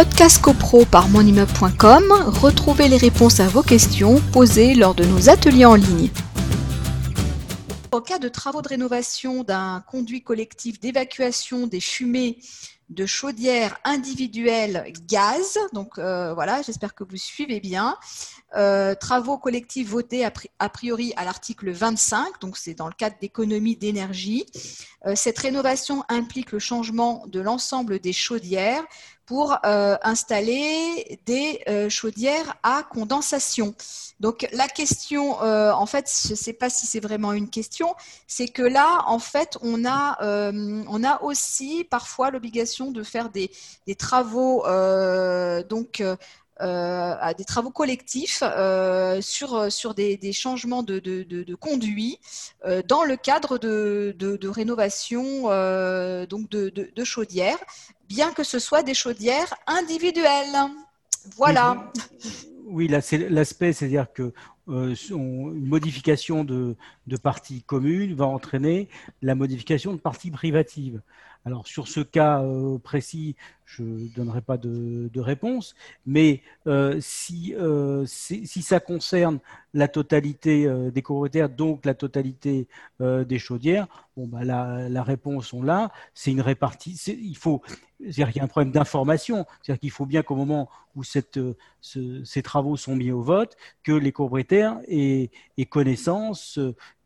Podcast CoPro par monimmeuble.com, retrouvez les réponses à vos questions posées lors de nos ateliers en ligne. En cas de travaux de rénovation d'un conduit collectif d'évacuation des fumées de chaudières individuelles gaz. Donc euh, voilà, j'espère que vous suivez bien. Euh, travaux collectifs votés a, priori à l'article 25, donc c'est dans le cadre d'économie d'énergie. Euh, cette rénovation implique le changement de l'ensemble des chaudières pour installer des chaudières à condensation. Donc la question, en fait, je ne sais pas si c'est vraiment une question, c'est que là, en fait, on a, on a aussi parfois l'obligation de faire des, travaux euh, donc euh, des travaux collectifs euh, sur, sur des, changements de, de, conduits dans le cadre de, rénovation donc de, chaudières, bien que ce soit des chaudières individuelles. Voilà. Oui, là c'est l'aspect, c'est-à-dire que une modification de, de parties communes va entraîner la modification de parties privatives. Alors sur ce cas euh, précis, je ne donnerai pas de, réponse, mais euh, si, euh, si, ça concerne la totalité des copropriétaires, donc la totalité des chaudières, bon, bah, la, réponse, on l'a, c'est une répartition. Il faut, y a un problème d'information, c'est-à-dire qu'il faut bien qu'au moment où ces travaux sont mis au vote, que les copropriétaires aient, aient connaissance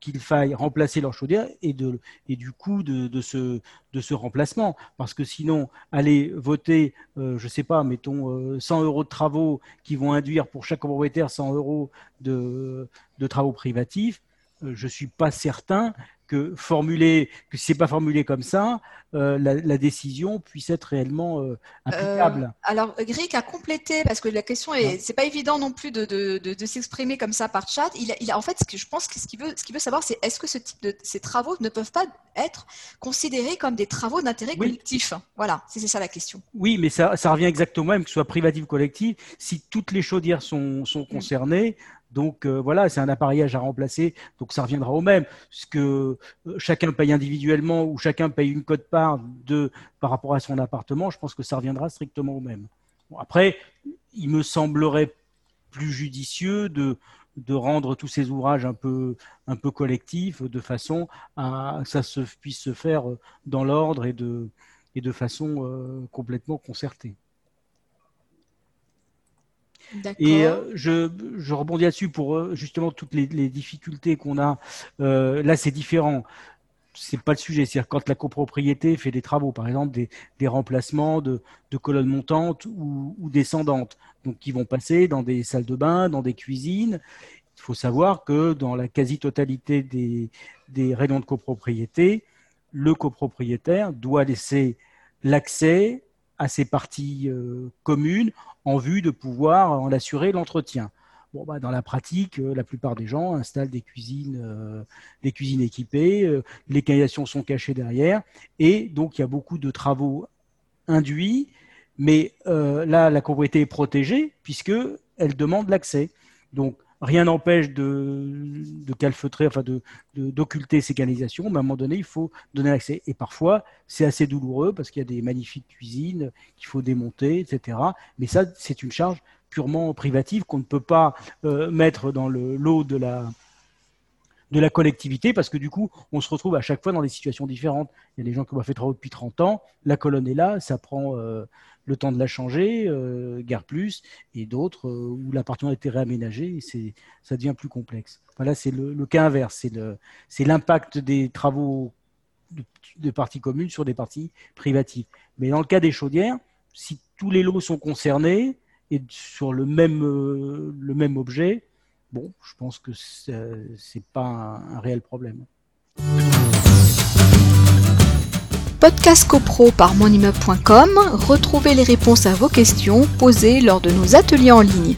qu'il faille remplacer leur chaudière et, du coût de, ce, remplacement. Parce que sinon, aller voter, euh, je ne sais pas, mettons 100 euh, euros de travaux qui vont induire pour chaque propriétaire 100 euros de, travaux privatifs, je ne suis pas certain que formuler, que c'est pas formulé comme ça, euh, la, décision puisse être réellement euh, applicable. Euh, alors, Gric a complété parce que la question est, c'est pas évident non plus de, de, de, s'exprimer comme ça par chat. Il, il a, en fait, ce que je pense que ce qu'il veut, ce qu'il veut savoir, c'est est-ce que ce type de ces travaux ne peuvent pas être considérés comme des travaux d'intérêt collectif? Voilà, c'est ça la question. Oui, mais ça, ça revient exactement même que ce soit privatif ou collectif. Si toutes les chaudières sont, sont concernées, donc euh, voilà, c'est un appareillage à remplacer, donc ça reviendra au même. Ce que euh, chacun paye individuellement ou chacun paye une cote-part de par rapport à son appartement, je pense que ça reviendra strictement au même. après, il me semblerait plus judicieux de, rendre tous ces ouvrages un peu, collectifs de façon à que ça se, puisse se faire dans l'ordre et de, façon euh, complètement concertée. Et euh, je, je, rebondis là-dessus pour euh, justement toutes les, difficultés qu'on a. Euh, là, c'est différent. C'est pas le sujet. C'est-à-dire quand la copropriété fait des travaux, par exemple des, des remplacements de, de, colonnes montantes ou, ou, descendantes, donc qui vont passer dans des salles de bain, dans des cuisines. Il faut savoir que dans la quasi-totalité des, des réunions de copropriété, le copropriétaire doit laisser l'accès à ces parties communes en vue de pouvoir en assurer l'entretien. Bah, dans la pratique, euh, la plupart des gens installent des cuisines, euh, équipées, euh, les canalisations sont cachées derrière, et donc il y a beaucoup de travaux induits, mais là, la copropriété est protégée puisque elle demande l'accès. Donc, rien n'empêche de, de, calfeutrer, enfin de, d'occulter ces canalisations, mais à un moment donné, il faut donner l'accès. Et parfois, c'est assez douloureux parce qu'il y a des magnifiques cuisines qu'il faut démonter, etc. Mais ça, c'est une charge purement privative qu'on ne peut pas euh, mettre dans le lot de la, de la collectivité parce que du coup, on se retrouve à chaque fois dans des situations différentes. Il y a des gens qui ont fait travaux depuis 30 ans, la colonne est là, ça prend euh, le temps de la changer, euh, guère plus, et d'autres euh, où l'appartement a été réaménagé, et ça devient plus complexe. Voilà, c'est le, cas inverse, c'est l'impact des travaux de, parties communes sur des parties privatives. Mais dans le cas des chaudières, si tous les lots sont concernés et sur le même, euh, le même objet, bon, je pense que c'est pas un, un réel problème. Podcast CoPro par monimmeuble.com, retrouvez les réponses à vos questions posées lors de nos ateliers en ligne.